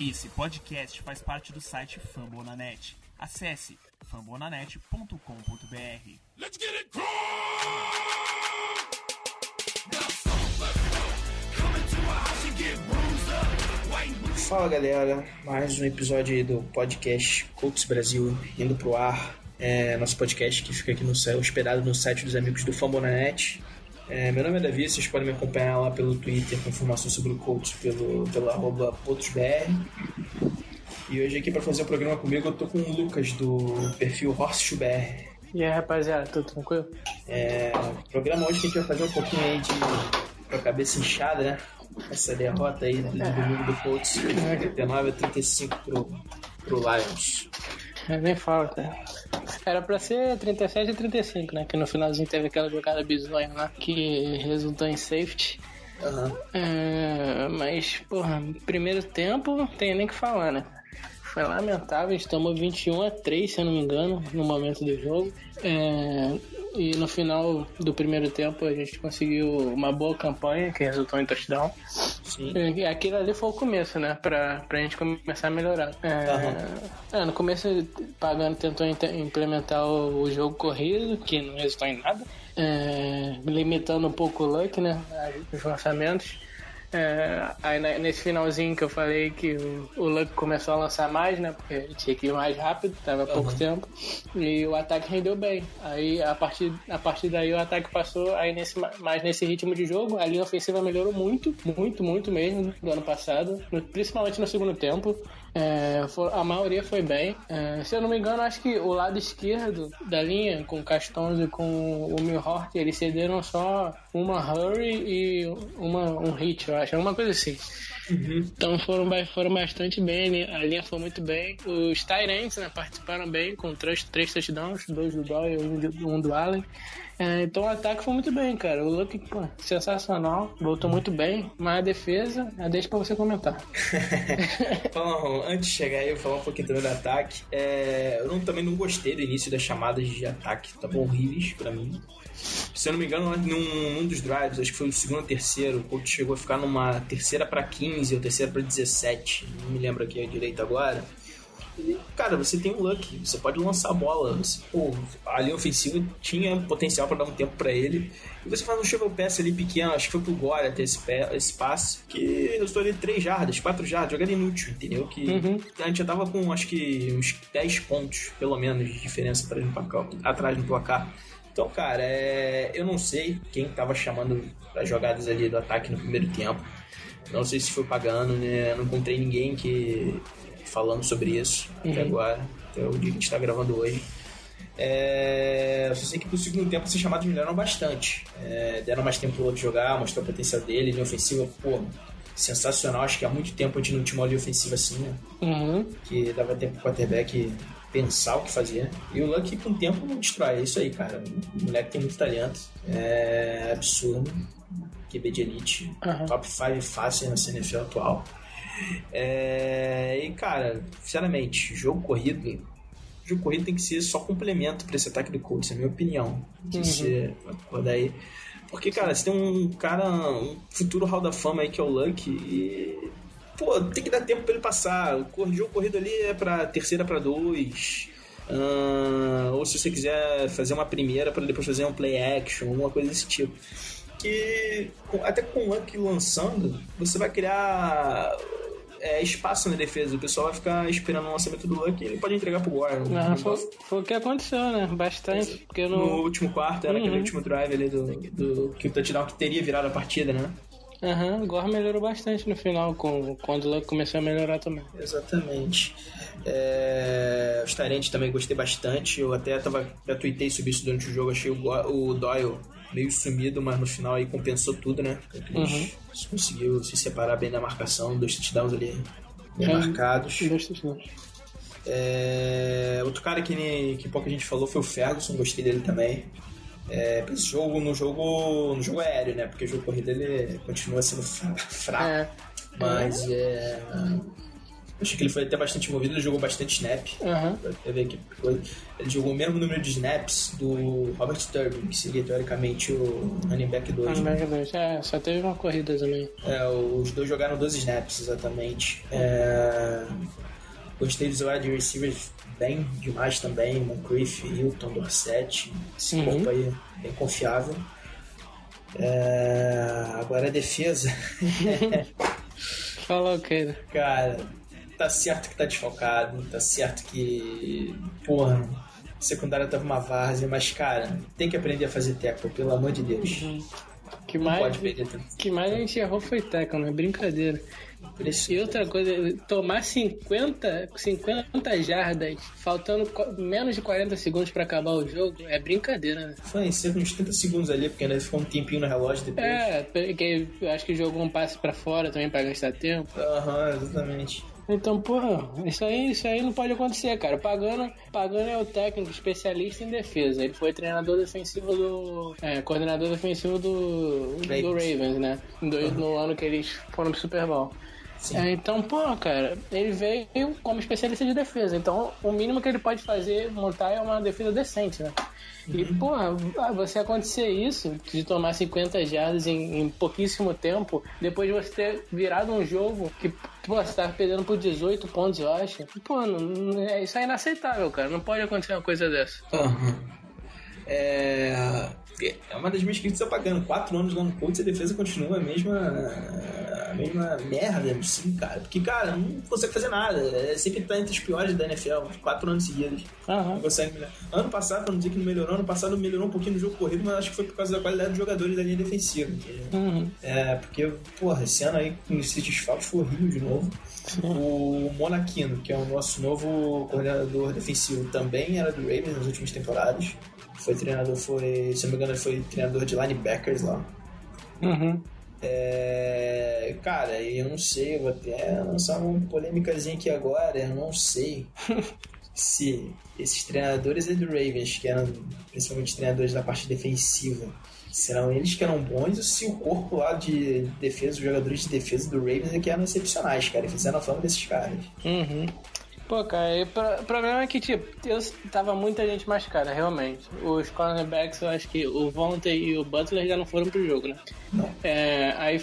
Esse podcast faz parte do site Fambonanet. Acesse fambonanet.com.br. Let's get it Fala galera, mais um episódio aí do podcast Colts Brasil indo pro ar. É nosso podcast que fica aqui no hospedado no site dos amigos do Fambonanet. É, meu nome é Davi, vocês podem me acompanhar lá pelo Twitter com informações sobre o Colts pelo, pelo arroba PotosBR. E hoje aqui para fazer o programa comigo eu tô com o Lucas do perfil HorseBR. E aí rapaziada, tudo tranquilo? É, o programa hoje que a gente vai fazer um pouquinho aí de com a cabeça inchada, né? Essa derrota aí do domingo do Colts, 39 a 35 pro, pro Lions. Eu nem falo, cara. Era pra ser 37 e 35, né? Que no finalzinho teve aquela jogada bizonha lá que resultou em safety. Uhum. É, mas, porra, primeiro tempo não tem nem o que falar, né? Foi lamentável, a gente tomou 21 a 3, se eu não me engano, no momento do jogo. É, e no final do primeiro tempo a gente conseguiu uma boa campanha que resultou em touchdown. Sim. E aquilo ali foi o começo, né? Pra, pra gente começar a melhorar. É, Uhum. é, no começo, Pagano tentou implementar o, o jogo corrido, que não resultou em nada. É, limitando um pouco o luck, né? Os lançamentos. É, aí nesse finalzinho que eu falei que o, o Luck começou a lançar mais, né? Porque tinha que ir mais rápido, tava pouco tempo. E o ataque rendeu bem. Aí a partir, a partir daí o ataque passou aí nesse, mais nesse ritmo de jogo. A linha ofensiva melhorou muito, muito, muito mesmo do ano passado, no- principalmente no segundo tempo. É, for- a maioria foi bem. É, se eu não me engano, acho que o lado esquerdo da linha, com o Castons e com o Milhort, eles cederam só uma hurry e uma, um hit, eu acho, alguma coisa assim. Então foram, foram bastante bem, a linha- foi muito bem. Os Tyrants né, participaram bem, com três, três touchdowns, dois do Doyle e um, um do Allen. É, então o ataque foi muito bem, cara. O Luck, pô, sensacional, voltou muito bem. Mas a defesa, eu deixo pra você comentar. Bom, antes de chegar aí, eu vou falar um pouquinho também do ataque. É, eu não- também não gostei do início das chamadas de ataque, estavam horríveis pra mim. Se eu não me engano, num, num dos drives, acho que foi o segundo ou terceiro, o Colts chegou a ficar numa terceira pra 15 ou terceira pra 17, não me lembro aqui direito agora. E, cara, você tem um luck, você pode lançar a bola. Você, pô, a linha ofensiva tinha potencial pra dar um tempo pra ele. E você faz um shovel pass ali pequeno, acho que foi pro Gore até esse, pé- esse passe, que eu estou ali 3 jardas, 4 jardas, jogada inútil, entendeu? Que a gente já tava com acho que uns 10 pontos, pelo menos, de diferença placar, atrás no placar. Então, cara, é, eu não sei quem tava chamando as jogadas ali do ataque no primeiro tempo. Não sei se foi pagando, né? Não encontrei ninguém que falando sobre isso até agora, até o dia que a gente tá gravando hoje. É, eu só sei que pro segundo tempo esses chamados melhoraram bastante. É, deram mais tempo pro outro jogar, mostrou o potencial dele, linha ofensiva, pô, sensacional. Acho que há muito tempo a gente não tinha uma linha ofensiva assim, né? Uhum. que dava tempo pro quarterback pensar o que fazer. E o Luck com o tempo não destrói. É isso aí, cara. O moleque tem muito talento. É absurdo. QB de elite. Aham. Top 5 fácil na CNFL atual. É, e, cara, sinceramente, jogo corrido. Jogo corrido tem que ser só complemento pra esse ataque do Colts, é a minha opinião. De ser, daí. Porque, cara, você tem um cara, um futuro Hall da Fama aí que é o Luck e. Pô, tem que dar tempo pra ele passar. O cor- jogo corrido ali é pra terceira pra dois. Ah, ou se você quiser fazer uma primeira pra depois fazer um play action, alguma coisa desse tipo. Que até com o Luck lançando, você vai criar é, espaço na defesa. O pessoal vai ficar esperando o lançamento do Luck e ele pode entregar pro Gore. Ah, foi, foi o que aconteceu, né? Bastante. Porque no no. último quarto, era aquele Uhum. último drive ali do, do que o touchdown que teria virado a partida, né? Aham, o Gore melhorou bastante no final, com, quando o Luck começou a melhorar também. Exatamente. É, os Tyrants também gostei bastante. Eu até tava, já tuitei sobre isso durante o jogo. Achei o, o Doyle meio sumido, mas no final aí compensou tudo, né? Eles conseguiu se separar bem da marcação, dois touchdowns ali bem É. marcados. Dois touchdowns. É, outro cara que, que pouca gente falou foi o Ferguson, gostei dele também. É, jogo, no jogo, no jogo aéreo, né? Porque o jogo corrido ele continua sendo fra- fraco. É. Mas é. Acho que ele foi até bastante envolvido, ele jogou bastante snap. Que coisa. Ele jogou o mesmo número de snaps do Robert Turbin, que seria teoricamente o running back 2. né? Running back dois. É, só teve uma corrida também. É, os dois jogaram 12 snaps, exatamente. É, Gostei dos wide receivers bem demais também. Moncrief, Hilton, Dorset. Esse uhum. corpo aí bem confiável. É... Agora a defesa. Fala o que? Cara, tá certo que tá desfalcado, tá certo que. Porra, secundária tava uma várzea, mas cara, tem que aprender a fazer teco, pelo amor de Deus. Uhum. Que mais, que mais a gente errou foi teco, não é brincadeira. E outra coisa, tomar 50, 50 jardas, faltando menos de 40 segundos para acabar o jogo, é brincadeira, né? Foi em cerca de uns 30 segundos ali, porque ainda ficou um tempinho no relógio depois. É, porque eu acho que jogou um passe para fora também para gastar tempo. Aham, uhum, exatamente. Então, porra, isso aí, isso aí não pode acontecer, cara. Pagano, Pagano é o técnico especialista em defesa. Ele foi treinador defensivo do. É, coordenador defensivo do, do Ravens, né? Do. No ano que eles foram pro Super Bowl. É, então, pô, cara, ele veio como especialista de defesa. Então, o mínimo que ele pode fazer, montar, é uma defesa decente, né? E, uhum. pô, você acontecer isso, de tomar 50 jardas em, em, pouquíssimo tempo, depois de você ter virado um jogo que, pô, você tava perdendo por 18 pontos, eu acho. Pô, não, é, isso é inaceitável, cara. Não pode acontecer uma coisa dessa. Uhum. É... é uma das minhas críticas apagando. Quatro anos lá no Colts e a defesa continua a mesma a mesma merda, sim, cara. Porque, cara, não consegue fazer nada. É sempre tá entre os piores da NFL, quatro anos seguidos. Uhum. Não consegue melhorar. Ano passado, pra não dizer que não melhorou, ano passado melhorou um pouquinho no jogo corrido, mas acho que foi por causa da qualidade dos jogadores da linha defensiva. Uhum. É, porque, porra, esse ano aí com esses desfalques foi horrível de novo. O Monaquino, que é o nosso novo coordenador defensivo, também era do Ravens nas últimas temporadas. Foi treinador, foi, se não me engano, ele foi treinador de linebackers lá. Uhum. É, cara, eu não sei, eu vou até lançar uma polêmicazinha aqui agora, eu não sei se esses treinadores do Ravens, que eram principalmente treinadores da parte defensiva, serão eles que eram bons ou se o corpo lá de defesa, os jogadores de defesa do Ravens é que eram excepcionais, cara, e fizeram a fama desses caras. Uhum. Pô, cara, o problema é que, tipo, eu tava muita gente machucada, realmente. Os cornerbacks, eu acho que o Vontae e o Butler já não foram pro jogo, né? Não. É, aí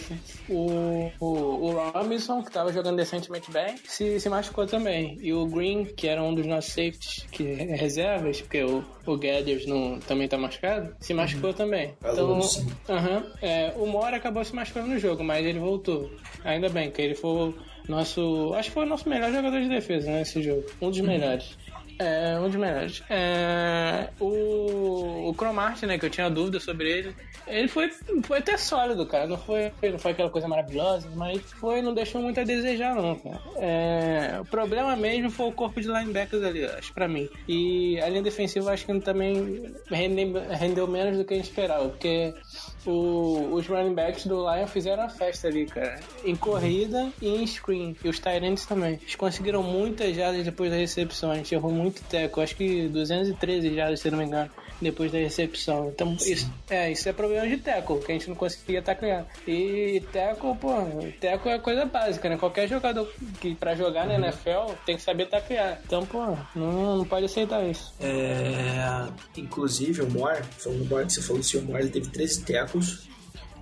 o, o, o Robinson, que tava jogando decentemente bem, se, se machucou também. E o Green, que era um dos nossos safeties, que é reservas, porque o, o Gathers não, também tá machucado, se machucou uhum. também. Então, uh -huh, é, o Mora acabou se machucando no jogo, mas ele voltou. Ainda bem, que ele foi nosso. Acho que foi o nosso melhor jogador de defesa nesse jogo. Um dos melhores. É, um dos melhores. É, o, o Cromart, né, que eu tinha dúvida sobre ele, ele foi, foi até sólido, cara. Não foi, não foi aquela coisa maravilhosa, mas foi, não deixou muito a desejar, não, cara. É, o problema mesmo foi o corpo de linebackers ali, acho, pra mim. E a linha defensiva acho que também rendeu, rendeu menos do que a gente esperava, porque o, os running backs do Lion fizeram a festa ali, cara. Em corrida e em screen. E os Tyrants também. Eles conseguiram muitas jardas depois da recepção. A gente errou muito teco. Acho que 213 jardas, se não me engano depois da recepção. Então, isso é, isso é problema de teco, que a gente não conseguia taclear. E teco, pô, teco é coisa básica, né? Qualquer jogador que pra jogar na NFL tem que saber taclear. Então, pô, não, não pode aceitar isso. É, inclusive, o Moore, falando do Moore, que você falou o Moore ele teve 13 tecos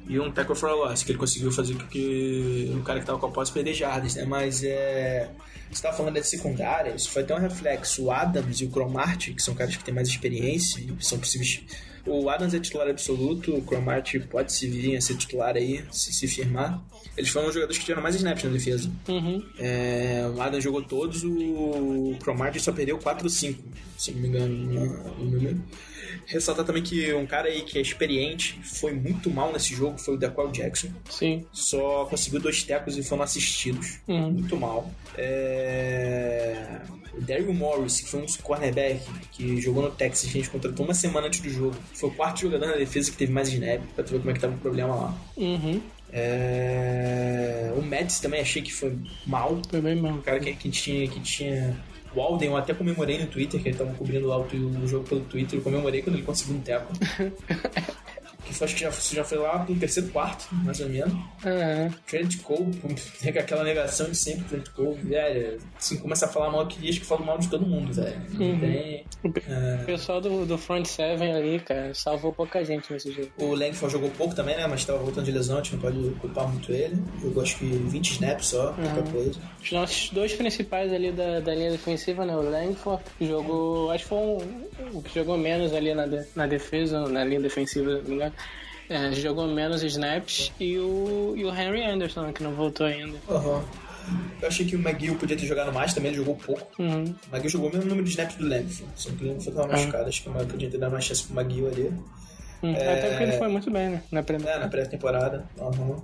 e um tackle for loss, que ele conseguiu fazer com que o cara que tava com a posse perder jardas, né? Mas é você estava falando da secundária, isso foi até um reflexo. O Adams e o Cromart, que são caras que têm mais experiência, são possíveis. O Adams é titular absoluto, o Cromart pode se vir a ser titular aí, se, se firmar. Eles foram os jogadores que tiveram mais snaps na defesa. Uhum. É, o Adams jogou todos, o Cromart só perdeu 4 ou 5, se não me engano, no número. Ressaltar também que um cara aí que é experiente foi muito mal nesse jogo foi o Dequel Jackson. Sim. Só conseguiu dois tecos e foram assistidos. Uhum. Muito mal. É... O Daryl Morris, que foi um cornerback que jogou no Texas, a gente contratou uma semana antes do jogo. Foi o quarto jogador na defesa que teve mais snap, pra tu ver como é que tava o problema lá. Uhum. É... O Mads também achei que foi mal. Foi bem mal. O cara que, que tinha, que tinha o Alden, eu até comemorei no Twitter, que ele tava cobrindo lá o, o jogo pelo Twitter, eu comemorei quando ele conseguiu um teco. que acho que já, já foi lá pro terceiro quarto, mais ou menos. Uhum. Trent Cole, tem aquela negação de sempre, Trent Cole, velho. Assim, começa a falar mal que diz que fala mal de todo mundo, velho. Uhum. Tem, é... O pessoal do, do front seven ali, cara, salvou pouca gente nesse jogo. O Langford jogou pouco também, né? Mas tava voltando de lesão, a gente não pode culpar muito ele. Jogou acho que 20 snaps só, uhum. pouca coisa. Os nossos dois principais ali da, da linha defensiva, né? O Langford jogou, acho que foi um, o que jogou menos ali na, de, na defesa, na linha defensiva, não me engano. É, jogou menos snaps e o, e o Henry Anderson, que não voltou ainda. Uhum. Eu achei que o McGill podia ter jogado mais, também ele jogou pouco. Uhum. O McGill jogou o mesmo número de snaps do Lamb. Só que o Lamb tava machucado, acho que o podia ter dado mais chance pro McGill ali. Hum, é... Até porque ele foi muito bem, né? Na pré-temporada. É, na pré uhum.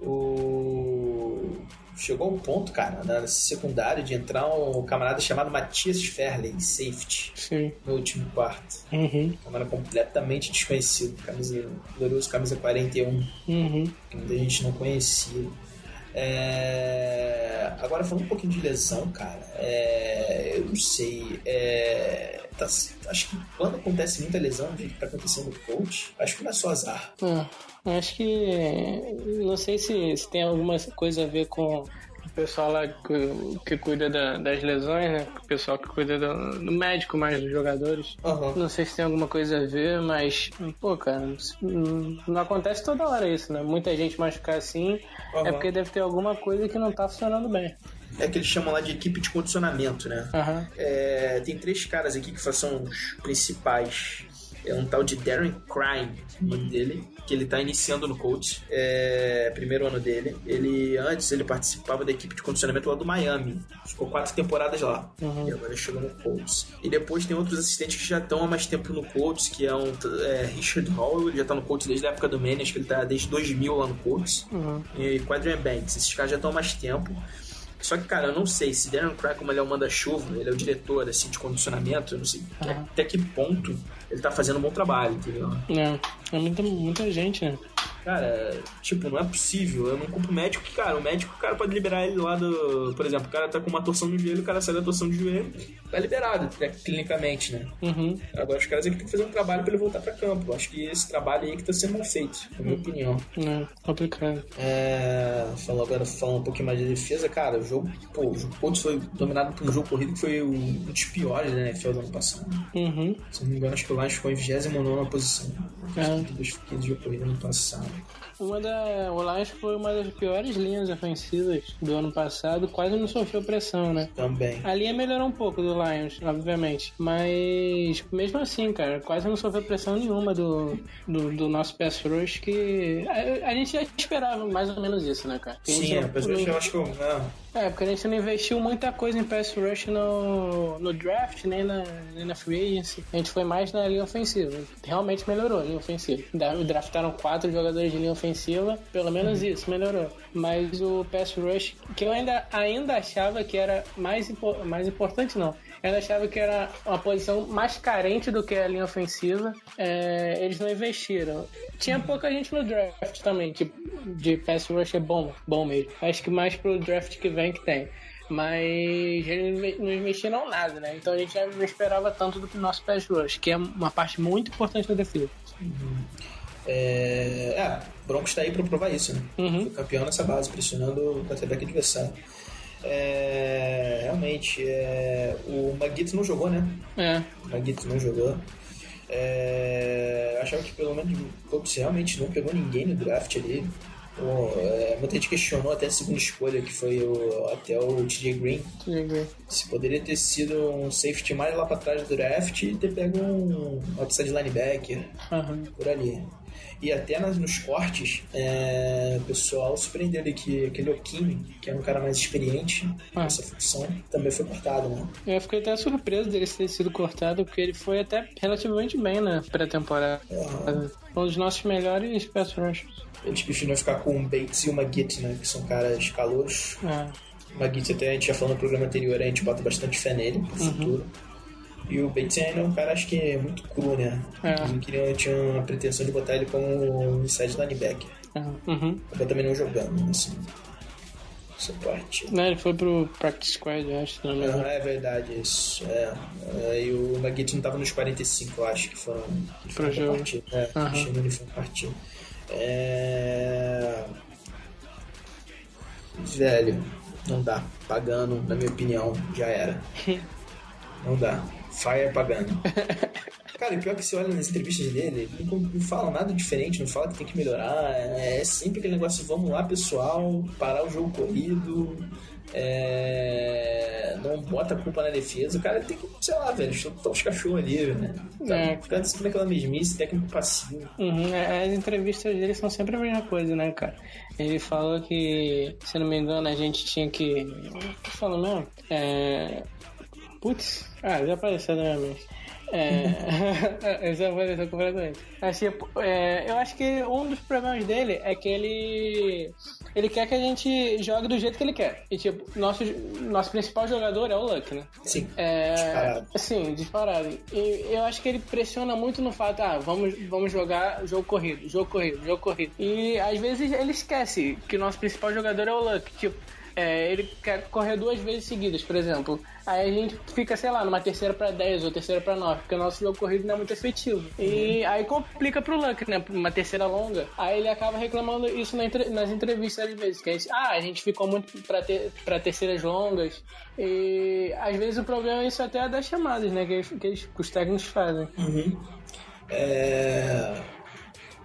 O chegou um ponto, cara, na secundária de entrar um camarada chamado Matias Ferley, safety, Sim. no último quarto. Uhum. Camarada completamente desconhecido, camisa, glorioso camisa 41, uhum. que muita gente não conhecia. É... Agora, falando um pouquinho de lesão, cara, é... eu não sei. É... Tá... Acho que quando acontece muita lesão, o que tá acontecendo no coach, acho que não é só azar. É, acho que. Não sei se, se tem alguma coisa a ver com pessoal lá que, que cuida da, das lesões, né? O pessoal que cuida do, do médico mais dos jogadores. Uhum. Não sei se tem alguma coisa a ver, mas, pô, cara, não acontece toda hora isso, né? Muita gente machucar assim uhum. é porque deve ter alguma coisa que não tá funcionando bem é que eles chamam lá de equipe de condicionamento, né? Uhum. É, tem três caras aqui que são os principais. É um tal de Darren Crime, o nome dele que ele está iniciando no Colts, é, primeiro ano dele. Ele antes ele participava da equipe de condicionamento lá do Miami, ficou quatro temporadas lá uhum. e agora chegou no Colts. E depois tem outros assistentes que já estão há mais tempo no Colts, que é um é, Richard Hall, ele já está no Colts desde a época do Manning, acho que ele está desde 2000 lá no Colts. Uhum. E Quadrian Banks, esses caras já estão há mais tempo. Só que, cara, eu não sei se Darren Crack, como ele é o manda-chuva, ele é o diretor assim, de condicionamento, eu não sei uhum. até que ponto ele tá fazendo um bom trabalho, entendeu? É, é muita, muita gente, né? Cara, tipo, não é possível. Eu não culpo o médico que, cara, o médico, o cara pode liberar ele lá do. Por exemplo, o cara tá com uma torção no joelho, o cara sai da torção de joelho, tá liberado, né, clinicamente, né? Uhum. Agora os caras aqui tem que fazer um trabalho pra ele voltar pra campo. Acho que esse trabalho aí que tá sendo mal feito, na minha opinião. É, complicado. É. Falando agora, falando um pouquinho mais de defesa, cara, o jogo, pô, o jogo Colts foi dominado por um jogo corrido que foi um dos piores da NFL do ano passado. Uhum. Se não me engano, acho que o Lions ficou em 29 posição. É. Dos de jogo corrido ano passado. Uma da, o Lions foi uma das piores linhas ofensivas do ano passado, quase não sofreu pressão, né? Também. A linha melhorou um pouco do Lions, obviamente, mas mesmo assim, cara, quase não sofreu pressão nenhuma do, do, do nosso pass rush, que a, a, gente já esperava mais ou menos isso, né, cara? Sim, a pass rush eu acho que eu, é, porque a gente não investiu muita coisa em pass rush no, no draft, nem na, nem na free agency. A gente foi mais na linha ofensiva. Realmente melhorou a linha ofensiva. Draftaram quatro jogadores de linha ofensiva, pelo menos uhum. isso melhorou. Mas o pass rush, que eu ainda, ainda achava que era mais, mais importante, não. Eu ainda achava que era uma posição mais carente do que a linha ofensiva. É, eles não investiram. Tinha pouca gente no draft também, tipo, de pass rush é bom, bom mesmo. Acho que mais pro draft que vem que tem. Mas eles não investiram nada, né? Então a gente já não esperava tanto do que o nosso pass rush, que é uma parte muito importante da defesa. Uhum. É, é, Broncos tá aí pra provar isso, né? Uhum. Foi campeão nessa base, pressionando o quarterback adversário. É, realmente, é, o Maguito não jogou, né? É. O Maguito não jogou. É, achava que pelo menos o Colts realmente não pegou ninguém no draft ali. Pô, é, muita gente questionou até a segunda escolha, que foi o, até o TJ Green. TJ Green. Se poderia ter sido um safety mais lá pra trás do draft e ter pego um outside linebacker uhum. por ali. E até nas, nos cortes, é, o pessoal surpreendeu ali que aquele Okimi, que é um cara mais experiente ah. nessa função, também foi cortado, né? Eu fiquei até surpreso dele ter sido cortado, porque ele foi até relativamente bem na pré-temporada. Um dos nossos melhores pass rushers. Eles preferiram ficar com o Bates e o Magit, né? Que são caras calouros. É. O Magit até a gente já falou no programa anterior, a gente bota bastante fé nele pro uhum. futuro. E o Bates ainda é um cara, acho que é muito cru, né? É. Não queria, tinha uma pretensão de botar ele como inside linebacker. É. Uhum. Acabou também não jogando, assim. essa parte. Não, ele foi pro Practice Squad, eu acho. Não, não é verdade, isso. É. e o Maguito não tava nos 45, eu acho que foram. Pro jogo. É, uhum. ele foi partido. É. Velho, não dá. Pagando, na minha opinião, já era. não dá. Fire pagando. Cara, e pior que você olha nas entrevistas dele, ele não, não fala nada diferente, não fala que tem que melhorar. É, é sempre aquele negócio, vamos lá, pessoal, parar o jogo corrido. É... não bota a culpa na defesa. O cara tem que, sei lá, velho, chutar os cachorros ali, né? Tá, é. Ficar sempre naquela mesmice, técnico passivo. Uhum, é, as entrevistas dele são sempre a mesma coisa, né, cara? Ele falou que, se não me engano, a gente tinha que. O que falou mesmo? É. Putz, ah, já apareceu na minha mente. É, essa foi completamente. Assim, é, eu acho que um dos problemas dele é que ele ele quer que a gente jogue do jeito que ele quer. E tipo, nosso, nosso principal jogador é o Luck, né? Sim. É, disparado. Sim, disparado. E eu acho que ele pressiona muito no fato, ah, vamos, vamos jogar jogo corrido, jogo corrido, jogo corrido. E às vezes ele esquece que o nosso principal jogador é o Luck. Tipo, é, ele quer correr duas vezes seguidas, por exemplo. Aí a gente fica, sei lá, numa terceira para 10 ou terceira para 9, porque o nosso jogo corrido não é muito efetivo. E uhum. aí complica pro Luck, né? Uma terceira longa. Aí ele acaba reclamando isso nas entrevistas às vezes, que a gente, ah, a gente ficou muito pra, ter, pra terceiras longas. E às vezes o problema é isso até das chamadas, né? Que, que, eles, que os técnicos fazem. Uhum. É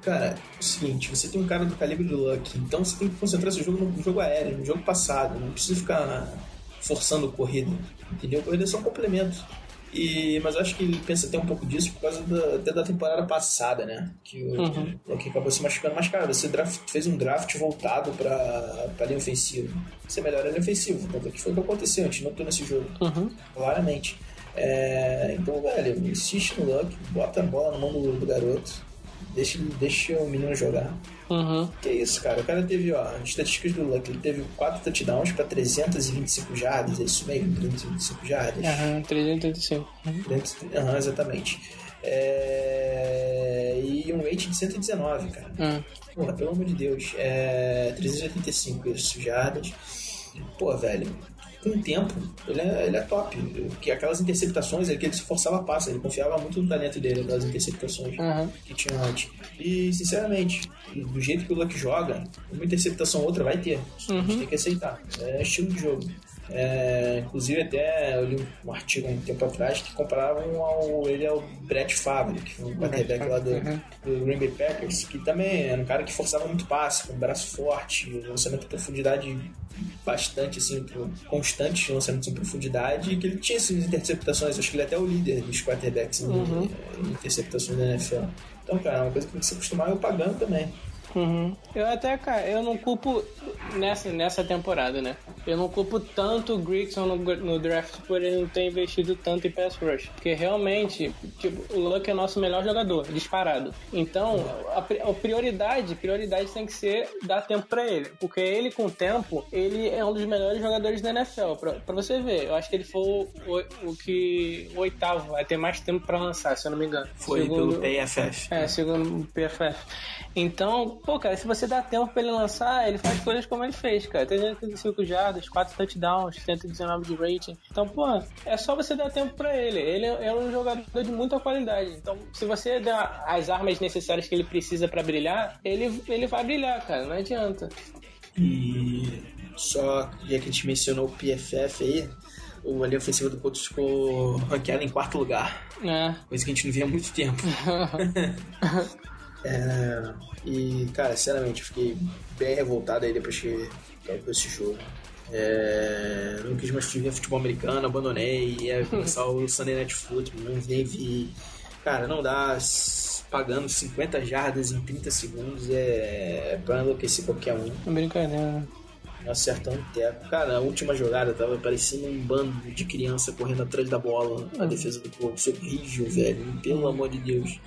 Cara, é o seguinte, você tem um cara do calibre do Luck, então você tem que concentrar seu jogo no jogo aéreo, no jogo passado, não precisa ficar forçando corrida, entendeu? Corrida é só um complemento. E, mas acho que ele pensa até um pouco disso por causa da, até da temporada passada, né? Que o uhum. que acabou se machucando. Mas, cara, você draft, fez um draft voltado pra, pra linha ofensiva. Você melhora a linha ofensiva. Tanto que foi o que aconteceu, a gente notou nesse jogo. Uhum. Claramente. É, então, velho, insiste no Luck, bota a bola na mão do, do garoto Deixa, deixa o menino jogar. Uhum. Que isso, cara. O cara teve, ó, estatísticas do Luck. Ele teve 4 touchdowns pra 325 jardas, é isso mesmo? 325 jardas? Aham, 335. Aham, uhum, exatamente. É... E um rate de 119, cara. Uhum. Porra, pelo amor de Deus. É... 385 isso, jardas. Pô, velho, com o tempo, ele é, ele é top. Porque aquelas interceptações, é que ele se forçava a passa, ele confiava muito no talento dele, das interceptações uhum. que tinha antes. E, sinceramente, do jeito que o Luck joga, uma interceptação ou outra vai ter. Uhum. A gente uhum. tem que aceitar. É estilo de jogo. É, inclusive até eu li um artigo um tempo atrás que comparavam ao, ele ao Brett Favre, que foi um quarterback lá do, uhum. do Green Bay Packers, que também era um cara que forçava muito passe, com um braço forte, lançamento de profundidade bastante assim, constante, lançamentos em profundidade, e que ele tinha essas interceptações, acho que ele é até o líder dos quarterbacks uhum. em interceptações da NFL. Então, cara, é uma coisa que tem que se acostumar eu pagando também. Uhum. Eu até, cara, eu não culpo nessa, nessa temporada, né? Eu não culpo tanto o Grigson no, no, draft por ele não ter investido tanto em pass rush. Porque realmente, tipo, o Luck é nosso melhor jogador, disparado. Então, a, a prioridade, prioridade tem que ser dar tempo para ele. Porque ele, com o tempo, ele é um dos melhores jogadores da NFL. Pra, pra você ver, eu acho que ele foi o, o, o que o oitavo a ter mais tempo para lançar, se eu não me engano. Foi segundo, pelo PFF. É, segundo o PFF. Então, pô, cara, se você dá tempo pra ele lançar, ele faz coisas como ele fez, cara. 335 jardas, 4 touchdowns, 119 de rating. Então, pô, é só você dar tempo pra ele. Ele é um jogador de muita qualidade. Então, se você der as armas necessárias que ele precisa para brilhar, ele, ele vai brilhar, cara. Não adianta. E só, já que a gente mencionou o PFF aí, o linha ofensiva do Colts ficou ranqueado em quarto lugar. É. Coisa que a gente não via há muito tempo. É, e, cara, sinceramente, eu fiquei bem revoltado aí depois que acabou esse jogo. É, não quis mais ver futebol americano, abandonei, ia começar o Sunday Night Football, não nem vi. Cara, não dá, pagando 50 jardas em 30 segundos é, é pra enlouquecer qualquer um. É brincadeira. Não acertando um teco. Cara, a última jogada tava parecendo um bando de criança correndo atrás da bola na defesa do corpo. Isso é horrível, velho. Pelo amor de Deus.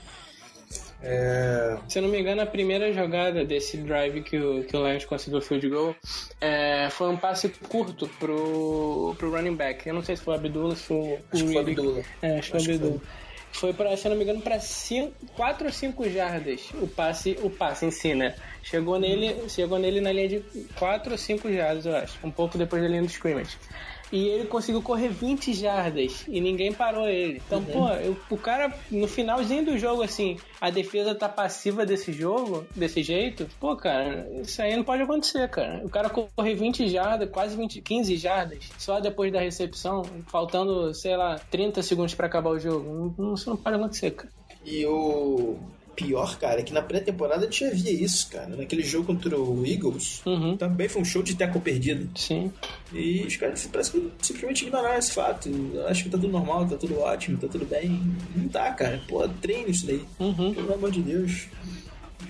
É... Se eu não me engano, a primeira jogada desse drive que o, que o Lions conseguiu o field goal é, foi um passe curto pro, pro running back. Eu não sei se foi o Abdullah, se foi o Acho foi Abdullah. É, acho que foi o Abdullah. foi para, se não me engano, para 4 ou 5 jardas o passe, o passe em si, né? Chegou nele, chegou nele na linha de 4 ou 5 jardas, eu acho, um pouco depois da linha do scrimmage e ele conseguiu correr 20 jardas e ninguém parou ele. Então, uhum. pô, eu, o cara, no finalzinho do jogo, assim, a defesa tá passiva desse jogo, desse jeito, pô, cara, isso aí não pode acontecer, cara. O cara correr 20 jardas, quase 20, 15 jardas, só depois da recepção, faltando, sei lá, 30 segundos para acabar o jogo. Isso não pode acontecer, cara. E o pior, cara, é que na pré-temporada a gente já via isso, cara. Naquele jogo contra o Eagles, uhum. também foi um show de teco perdido. Sim. E os caras parece que simplesmente ignoraram esse fato. Acho que tá tudo normal, tá tudo ótimo, tá tudo bem. Não tá, cara. Pô, treino isso daí. Uhum. Pelo amor de Deus.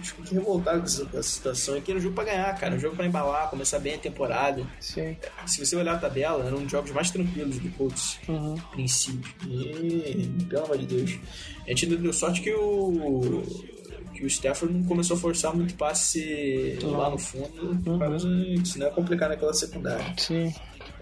Acho que revoltado com essa, situação. Aqui era um jogo pra ganhar, cara. Um jogo pra embalar, começar bem a temporada. Sim. Se você olhar a tabela, eram um jogos mais tranquilos do Colts. Uhum. Princípio. E, pelo amor de Deus. A gente deu sorte que o que o Stafford não começou a forçar muito passe uhum. lá no fundo, uhum. senão é complicado naquela secundária. Sim.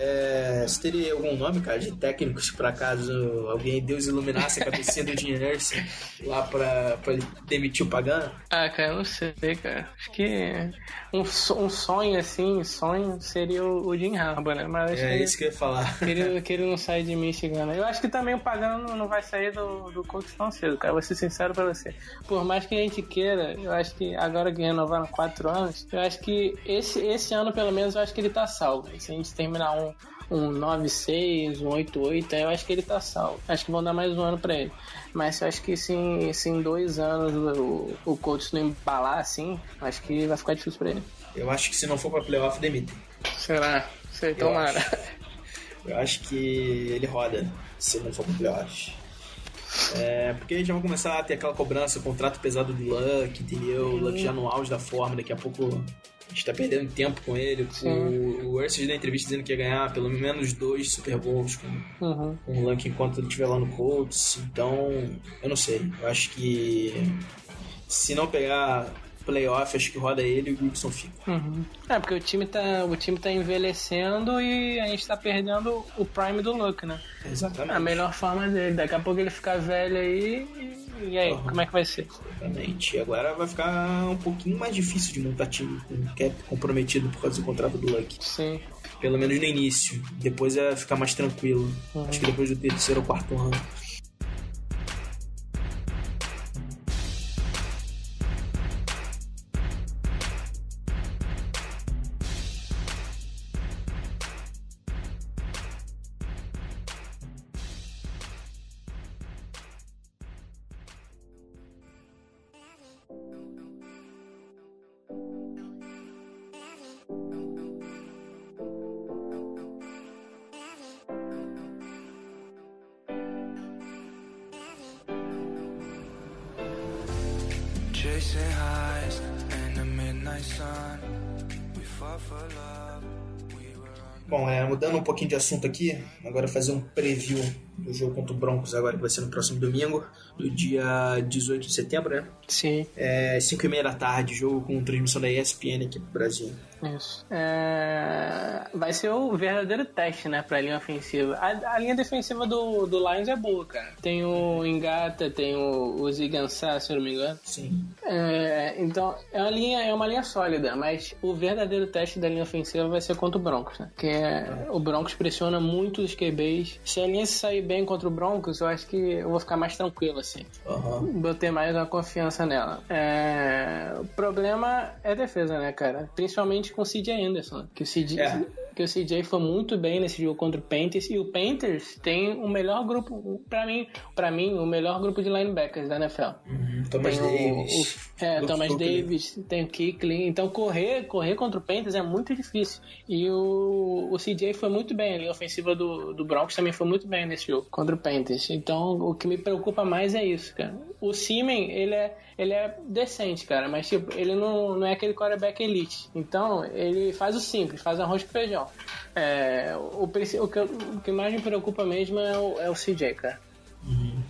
É, você teria algum nome, cara, de técnicos, por acaso alguém Deus iluminasse a cabeça do Jim Nurse lá pra, pra ele demitir o Pagano? Ah, cara, eu não sei, cara. Acho que um, um sonho assim, sonho seria o, o Jim Harbaugh, né? Mas é que isso que eu ia falar. Que ele, que ele não sai de Michigan, né? Eu acho que também o Pagano não vai sair do, do Colts tão cedo, cara. Vou ser sincero pra você. Por mais que a gente queira, eu acho que agora que renovaram quatro anos, eu acho que esse, esse ano, pelo menos, eu acho que ele tá salvo. Se a gente terminar um um 9-6, um 8-8, eu acho que ele tá salvo. Acho que vão dar mais um ano para ele. Mas eu acho que se em, se em dois anos o, o Colts não embalar assim, acho que vai ficar difícil para ele. Eu acho que se não for pra playoff, demite. Será? Sei, tomara. Eu acho, eu acho que ele roda se não for pra playoff. É, porque já vai começar a ter aquela cobrança, contrato pesado do Luck, entendeu? O Luck já no auge da forma, daqui a pouco a gente tá perdendo tempo com ele. O, o Ursus na entrevista dizendo que ia ganhar pelo menos dois Super Bowls com, uhum. com o Lunk enquanto ele estiver lá no Colts. Então, eu não sei. Eu acho que se não pegar playoff, acho que roda ele e o Gibson fica. Uhum. É, porque o time, tá, o time tá envelhecendo e a gente tá perdendo o prime do Luck, né? Exatamente. A melhor forma dele. Daqui a pouco ele ficar velho aí e aí, uhum. como é que vai ser? Exatamente. E agora vai ficar um pouquinho mais difícil de montar time com cap comprometido por causa do contrato do Luck. Sim. Pelo menos no início. Depois é ficar mais tranquilo. Uhum. Acho que depois do terceiro ou quarto ano. Bom, é, mudando um pouquinho de assunto aqui, agora fazer um preview do jogo contra o Broncos, agora que vai ser no próximo domingo, do dia 18 de setembro, né? Sim. É 5 e meia da tarde, jogo com transmissão da ESPN aqui pro Brasil. Isso. É... Vai ser o verdadeiro teste, né, pra linha ofensiva. A, a, linha defensiva do, do Lions é boa, cara. Tem o Engata, tem o, o Zigansá, se eu não me engano. Sim. É, então, é uma, linha, é uma linha sólida, mas o verdadeiro teste da linha ofensiva vai ser contra o Broncos, né? Que é, o Broncos pressiona muito os QBs. Se a linha sair bem contra o Broncos, eu acho que eu vou ficar mais tranquilo, assim. Uhum. Vou ter mais uma confiança nela. É... O problema é defesa, né, cara? Principalmente com o CJ Anderson. Que o CJ, é. Que o CJ foi muito bem nesse jogo contra o Panthers. E o Panthers tem o melhor grupo, para mim, para mim, o melhor grupo de linebackers da NFL. Uhum. Thomas tem Davis. O, o, é, Thomas Davis, tem o Kickley. Então correr, correr contra o Panthers é muito difícil. E o, o CJ foi muito bem ali. A ofensiva do, do Broncos também foi muito bem nesse jogo contra o Panthers. Então o que me preocupa mais é isso, cara. O Simen, ele é ele é decente, cara, mas tipo, ele não, não é aquele quarterback elite. Então, ele faz o simples, faz arroz com feijão. É, o, o, que, o que mais me preocupa mesmo é o, é o CJ, cara. Uhum.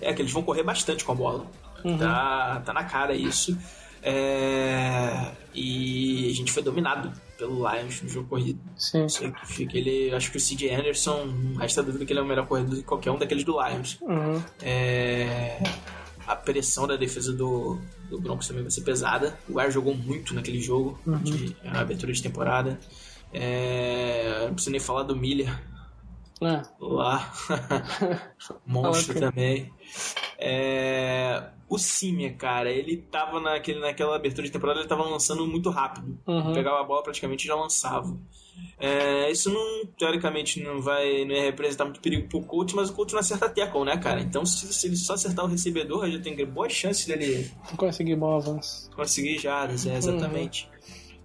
É que eles vão correr bastante com a bola. Uhum. Tá, tá na cara isso. É, e a gente foi dominado pelo Lions no jogo corrido. Sim. Fica ele, acho que o CJ Anderson, resta dúvida que ele é o melhor corredor de qualquer um daqueles do Lions. Uhum. É, a pressão da defesa do, do Broncos também vai ser pesada. O Ar jogou muito naquele jogo Uhum. de abertura de temporada. É, não preciso nem falar do Miller É. lá. Monstro Fala, também. É, o Simia, cara, ele tava naquele, naquela abertura de temporada, ele tava lançando muito rápido. Uhum. Pegava a bola praticamente e já lançava. É, isso não, teoricamente, não vai não ia representar muito perigo pro Colts, mas o Colts não acerta tackle, né, cara? Então, se, se ele só acertar o recebedor, já tem boas chances dele Não consegui bom avanço. conseguir jardas, Uhum. é, exatamente.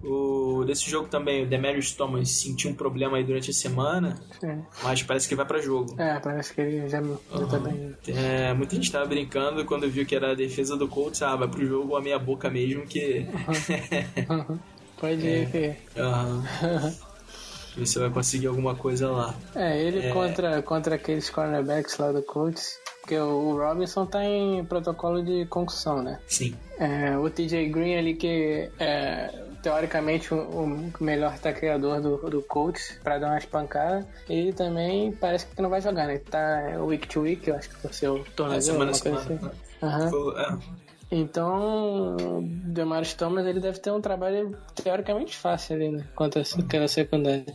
O, desse jogo também, o Demarius Thomas sentiu um problema aí durante a semana, Sim. mas parece que vai pra jogo. É, parece que ele já, já tá bem. É, muita gente tava brincando quando viu que era a defesa do Colts, ah, vai pro jogo a meia boca mesmo que. Uhum. Pode ir que. Ver se vai conseguir alguma coisa lá. É, ele Contra, contra aqueles cornerbacks lá do Colts. Porque o Robinson tá em protocolo de concussão, né? Sim. É, o TJ Green ali que é teoricamente o, melhor tacleador do, do Colts pra dar umas pancadas. Ele também parece que não vai jogar, né? Tá week to week, eu acho que vai ser o É, torneio, semana a alguma coisa semana. assim. Foi- é. Então, o Demarius Thomas ele deve ter um trabalho teoricamente fácil ali, né? Quanto a aquela secundária.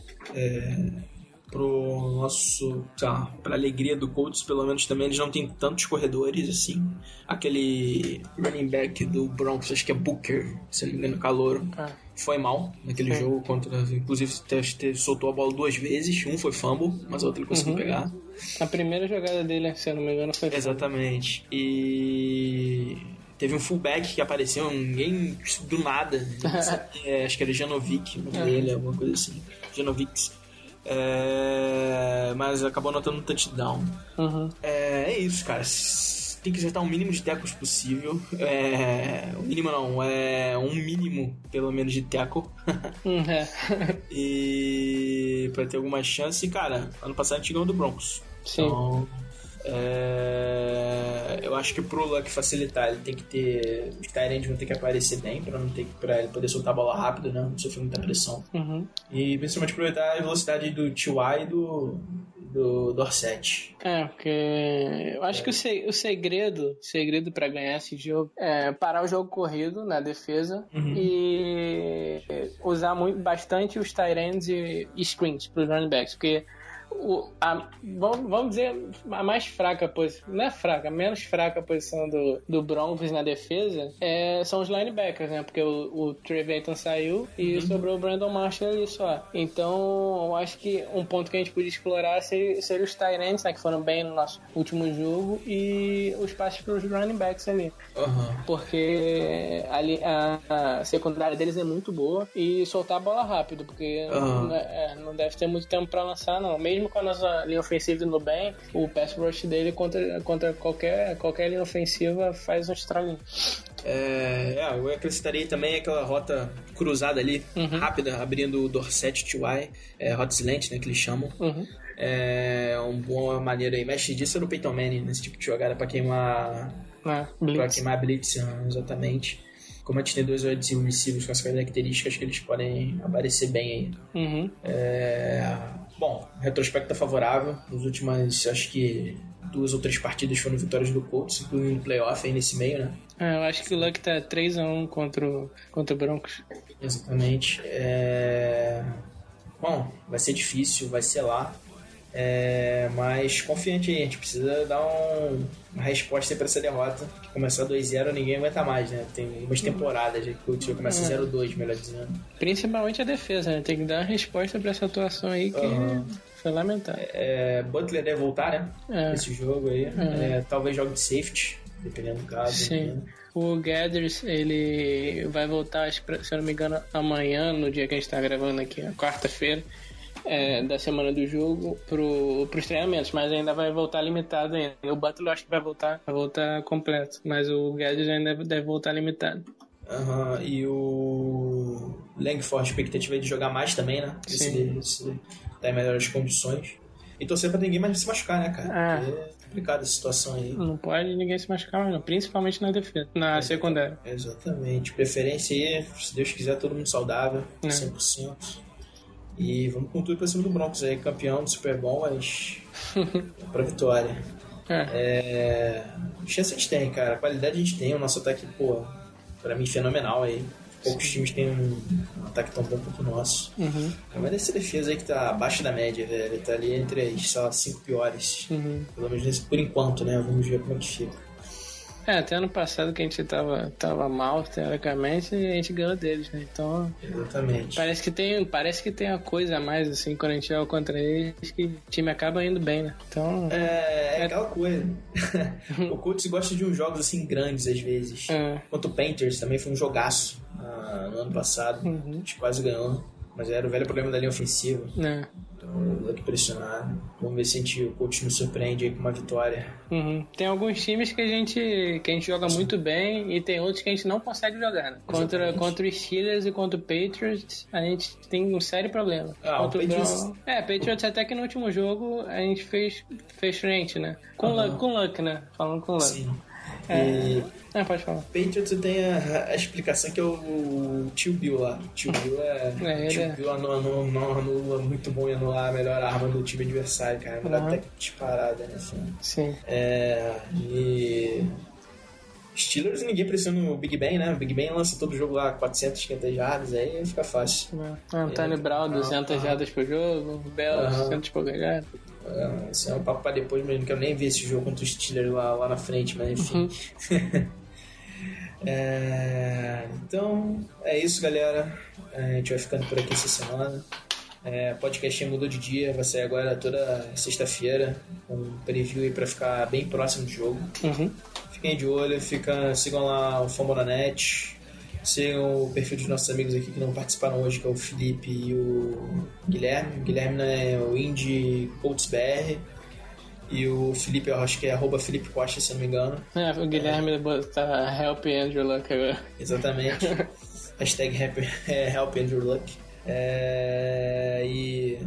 Pro nosso, tá, pra alegria do Colts, pelo menos também eles não tem tantos corredores assim. Aquele running back do Broncos, acho que é Booker, se não me engano, calouro, Ah. foi mal naquele Sim. jogo contra, inclusive te- te- soltou a bola duas vezes, um foi fumble, mas a outra ele conseguiu Uhum. pegar. A primeira jogada dele, se eu não me engano, foi Exatamente. E teve um fullback que apareceu, ninguém do nada. é, acho que era Janovic, o nome dele, alguma coisa assim. Janovic. É, mas acabou anotando um touchdown. Uhum. É, é isso, cara. Tem que acertar o mínimo de tecos possível. É, o mínimo não, é um mínimo, pelo menos, de teco. Hum, é. e pra ter alguma chance. Cara, ano passado a gente ganhou do Broncos. Sim. Então, é, acho que pro Luck facilitar, ele tem que ter. Os Tyrants vão ter que aparecer bem pra, não ter, pra ele poder soltar a bola rápido, né? Não sofrer muita pressão. Uhum. E principalmente aproveitar a velocidade do T.Y. e do, do Dorset. É, porque eu acho que o, se- o segredo, segredo para ganhar esse jogo é parar o jogo corrido na defesa e usar muito, bastante os tight ends e, e screens para os running backs, porque o, a, vamos, vamos dizer a mais fraca posição, não é fraca, a menos fraca posição do, do Broncos na defesa é, são os linebackers, né? Porque o, o Trevathan saiu e sobrou o Brandon Marshall ali só. Então, eu acho que um ponto que a gente podia explorar seria, seria os ends, né? Que foram bem no nosso último jogo e os passes para os running backs ali. Aham. Porque ali, a, a secundária deles é muito boa e soltar a bola rápido, porque Aham. não, é- não deve ter muito tempo pra lançar, não. Mesmo com a nossa linha ofensiva indo bem, o pass rush dele contra, contra qualquer, qualquer linha ofensiva faz um estrago. É, é, eu acrescentaria também aquela rota cruzada ali, rápida, abrindo o Dorset TY, é, rota slant, né, que eles chamam. Uhum. É uma boa maneira aí. Mexe disso no Peyton Manning, nesse tipo de jogada pra queimar Pra blitz. queimar a Blitz, ah, exatamente. Como a gente tem dois wide receivers com essas características, que eles podem aparecer bem aí. Uhum. É, Bom, retrospecto é favorável. Nas últimas, acho que duas ou três partidas foram vitórias do Colts, incluindo playoff aí nesse meio, né? É, eu acho que o Luck tá 3x1 contra o, contra o Broncos. Exatamente. É... Bom, vai ser difícil, vai ser lá. É, mas confiante aí, a gente precisa dar um- uma resposta aí pra essa derrota. Que começar 2-0 ninguém aguenta mais, né? Tem algumas temporadas já que o time começa 0-2, melhor dizendo. Principalmente a defesa, né? Tem que dar uma resposta pra essa atuação aí que Aham. foi lamentável. É, Butler deve voltar, né? É. Esse jogo aí. É, talvez jogue de safety, dependendo do caso. Sim. né? O Gathers, ele vai voltar, se eu não me engano, amanhã, no dia que a gente tá gravando aqui, a quarta-feira é, da semana do jogo, pro, pros treinamentos, mas ainda vai voltar limitado ainda. O Butler eu acho que vai voltar, vai voltar completo, mas o Gathers ainda deve, deve voltar limitado. Aham, E o Langford, expectativa de jogar mais também, né? Sim. Se, se tá em melhores condições. E torcer pra ninguém mais se machucar, né, cara? É. é complicada a situação aí. Não pode ninguém se machucar, não. principalmente na defesa, na é, secundária. Exatamente. Preferência aí, se Deus quiser, todo mundo saudável, é. 100%. E vamos com tudo pra cima do Broncos aí, campeão do Super Bowl, mas pra vitória. É. é. Chance a gente tem, cara. A qualidade a gente tem, o nosso ataque, pô, pra mim, fenomenal aí. Poucos times têm um, um, ataque tão bom quanto o nosso. Uhum. Mas essa defesa aí que tá abaixo da média, velho. Tá ali entre as, sei lá, cinco piores. Uhum. Pelo menos por enquanto, né? Vamos ver como é que fica. É, até ano passado que a gente tava, tava mal, teoricamente, a gente ganhou deles, né? Então. Exatamente. Parece que tem, parece que tem uma coisa a mais, assim, quando a gente joga contra eles, que o time acaba indo bem, né? Então. É, é, é... aquela coisa. o Colts gosta de uns jogos assim grandes às vezes. É. Quanto o Painters também foi um jogaço uh, no ano passado. Uhum. A gente quase ganhou. Mas era o velho problema da linha ofensiva. É. Então, Luck pressionado. Vamos ver se a gente, o coach nos surpreende aí com uma vitória. Uhum. Tem alguns times que a gente, que a gente joga muito bem e tem outros que a gente não consegue jogar. Né? Contra, contra os Steelers e contra o Patriots, a gente tem um sério problema. Ah, contra o Patriots... É, Patriots até que no último jogo a gente fez, fez frente, né? Com, uhum. luck, com luck, né? Falando com luck. Sim. É... E é, pode falar. Patriots tem a, a, explicação que é o, tio Bill lá. O tio Bill é. é tio é. Bill anula, anula, anula, muito bom e anular a melhor arma do time adversário, cara. Melhor uhum. até disparada, né? Assim. Sim. É. E. Steelers ninguém pressiona o Big Ben, né? O Big Ben lança todo jogo lá 400, 500 jardas, aí fica fácil. É. Antônio é, Brown, 200 jardas por jogo, Bell, uhum. 100 por jardas. É, isso é um papo pra depois, mas não quero nem ver esse jogo contra o Steelers lá, lá na frente, mas enfim. Uhum. É, então, é isso, galera. É, a gente vai ficando por aqui essa semana. É, podcast mudou de dia, vai sair agora toda sexta-feira, um preview aí pra ficar bem próximo do jogo. Uhum. Fiquem de olho, fica, sigam lá o Fambonanet, sigam o perfil dos nossos amigos aqui que não participaram hoje, que é o Felipe e o Guilherme. O Guilherme é o Indie Colts BR. E o Felipe, eu acho que é arroba Felipe Costa, se não me engano. É, o Guilherme é. tá Help Andrew Luck agora. Exatamente. Hashtag help, é, help Andrew Luck. É, e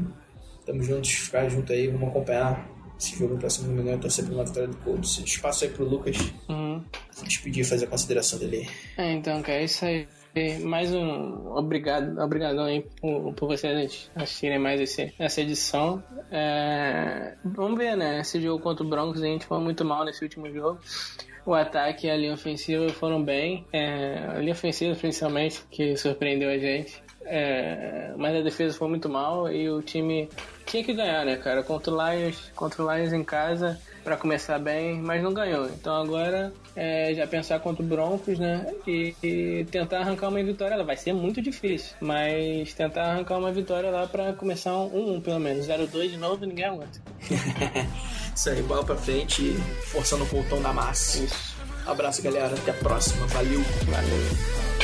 tamo juntos, ficar junto aí, vamos acompanhar esse jogo no próximo domingo. Eu torcer por uma vitória do Colts. Espaço aí pro Lucas. Uhum. Despedir e fazer a consideração dele. É, então, cara, é isso aí mais um obrigado, obrigadão aí por, por vocês assistirem mais esse, essa edição. É, vamos ver, né? Esse jogo contra o Broncos a gente foi muito mal nesse último jogo. O ataque e a linha ofensiva foram bem. É, a linha ofensiva, principalmente, que surpreendeu a gente. É, mas a defesa foi muito mal e o time tinha que ganhar, né, cara? Contra o Lions, contra o Lions em casa para começar bem, mas não ganhou. Então agora é já pensar contra o Broncos, né? E, e, tentar arrancar uma vitória lá. Vai ser muito difícil, mas tentar arrancar uma vitória lá para começar um 1 um, pelo menos. 0-2 de novo ninguém aguenta. Isso aí, bola pra frente, forçando o botão da massa. Isso. Abraço, galera. Até a próxima. Valeu. Valeu.